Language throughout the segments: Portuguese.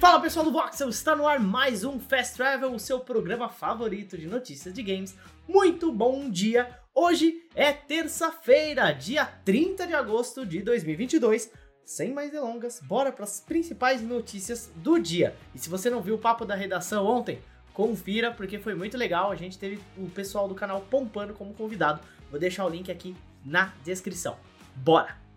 Fala pessoal do Voxel, está no ar mais um Fast Travel, o seu programa favorito de notícias de games. Muito bom dia! Hoje é terça-feira, dia 30 de agosto de 2022. Sem mais delongas, bora para as principais notícias do dia. E se você não viu o papo da redação ontem, confira porque foi muito legal. A gente teve o pessoal do canal Pompano como convidado. Vou deixar o link aqui na descrição. Bora!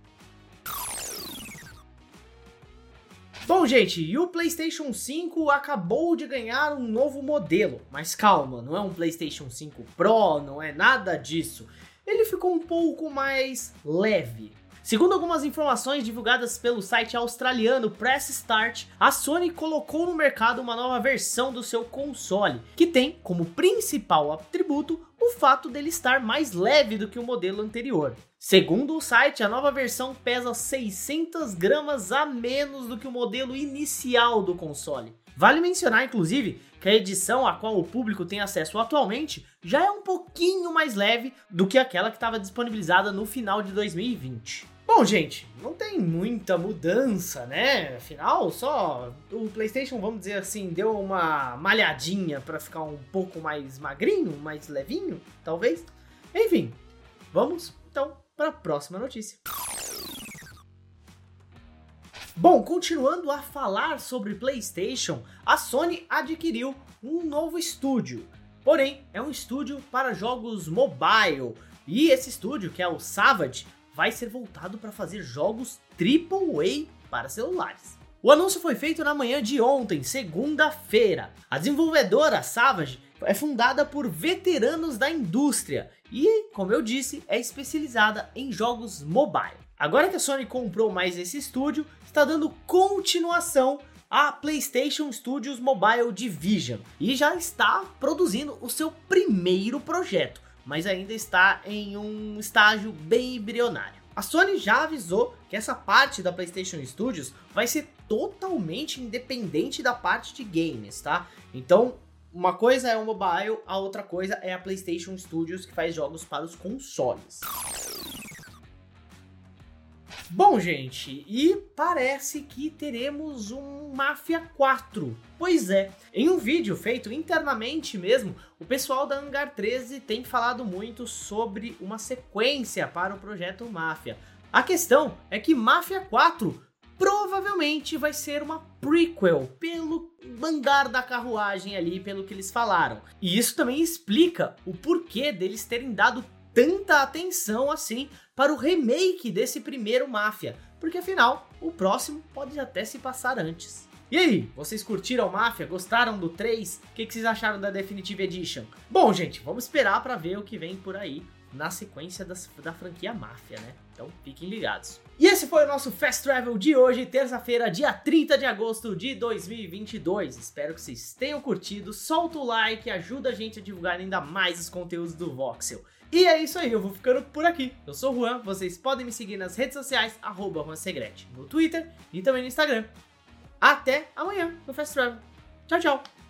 Bom, gente, e o PlayStation 5 acabou de ganhar um novo modelo. Mas calma, não é um PlayStation 5 Pro, não é nada disso. Ele ficou um pouco mais leve. Segundo algumas informações divulgadas pelo site australiano Press Start, a Sony colocou no mercado uma nova versão do seu console, que tem como principal atributo o fato dele estar mais leve do que o modelo anterior. Segundo o site, a nova versão pesa 600 gramas a menos do que o modelo inicial do console. Vale mencionar, inclusive, que a edição a qual o público tem acesso atualmente já é um pouquinho mais leve do que aquela que estava disponibilizada no final de 2020. Bom, gente, não tem muita mudança, né? Afinal, só o PlayStation, vamos dizer assim, deu uma malhadinha para ficar um pouco mais magrinho, mais levinho, talvez. Enfim, vamos então para a próxima notícia. Bom, continuando a falar sobre PlayStation, a Sony adquiriu um novo estúdio. Porém, é um estúdio para jogos mobile. E esse estúdio, que é o Savage, vai ser voltado para fazer jogos AAA para celulares. O anúncio foi feito na manhã de ontem, segunda-feira. A desenvolvedora Savage é fundada por veteranos da indústria e, como eu disse, é especializada em jogos mobile. Agora que a Sony comprou mais esse estúdio, está dando continuação à PlayStation Studios Mobile Division e já está produzindo o seu primeiro projeto mas ainda está em um estágio bem embrionário. A Sony já avisou que essa parte da PlayStation Studios vai ser totalmente independente da parte de games, tá? Então, uma coisa é o mobile, a outra coisa é a PlayStation Studios que faz jogos para os consoles. Bom, gente, e parece que teremos um Mafia 4. Pois é, em um vídeo feito internamente mesmo, o pessoal da Hangar 13 tem falado muito sobre uma sequência para o projeto Mafia. A questão é que Mafia 4 provavelmente vai ser uma prequel, pelo andar da carruagem ali, pelo que eles falaram. E isso também explica o porquê deles terem dado tanta atenção assim para o remake desse primeiro Máfia, porque afinal o próximo pode até se passar antes. E aí, vocês curtiram Máfia? Gostaram do 3? O que, que vocês acharam da Definitive Edition? Bom, gente, vamos esperar para ver o que vem por aí na sequência das, da franquia Máfia, né? Então fiquem ligados. E esse foi o nosso Fast Travel de hoje, terça-feira, dia 30 de agosto de 2022. Espero que vocês tenham curtido. Solta o like, ajuda a gente a divulgar ainda mais os conteúdos do Voxel. E é isso aí, eu vou ficando por aqui. Eu sou o Juan, vocês podem me seguir nas redes sociais, arroba no Twitter e também no Instagram. Até amanhã no Fast Travel. Tchau, tchau!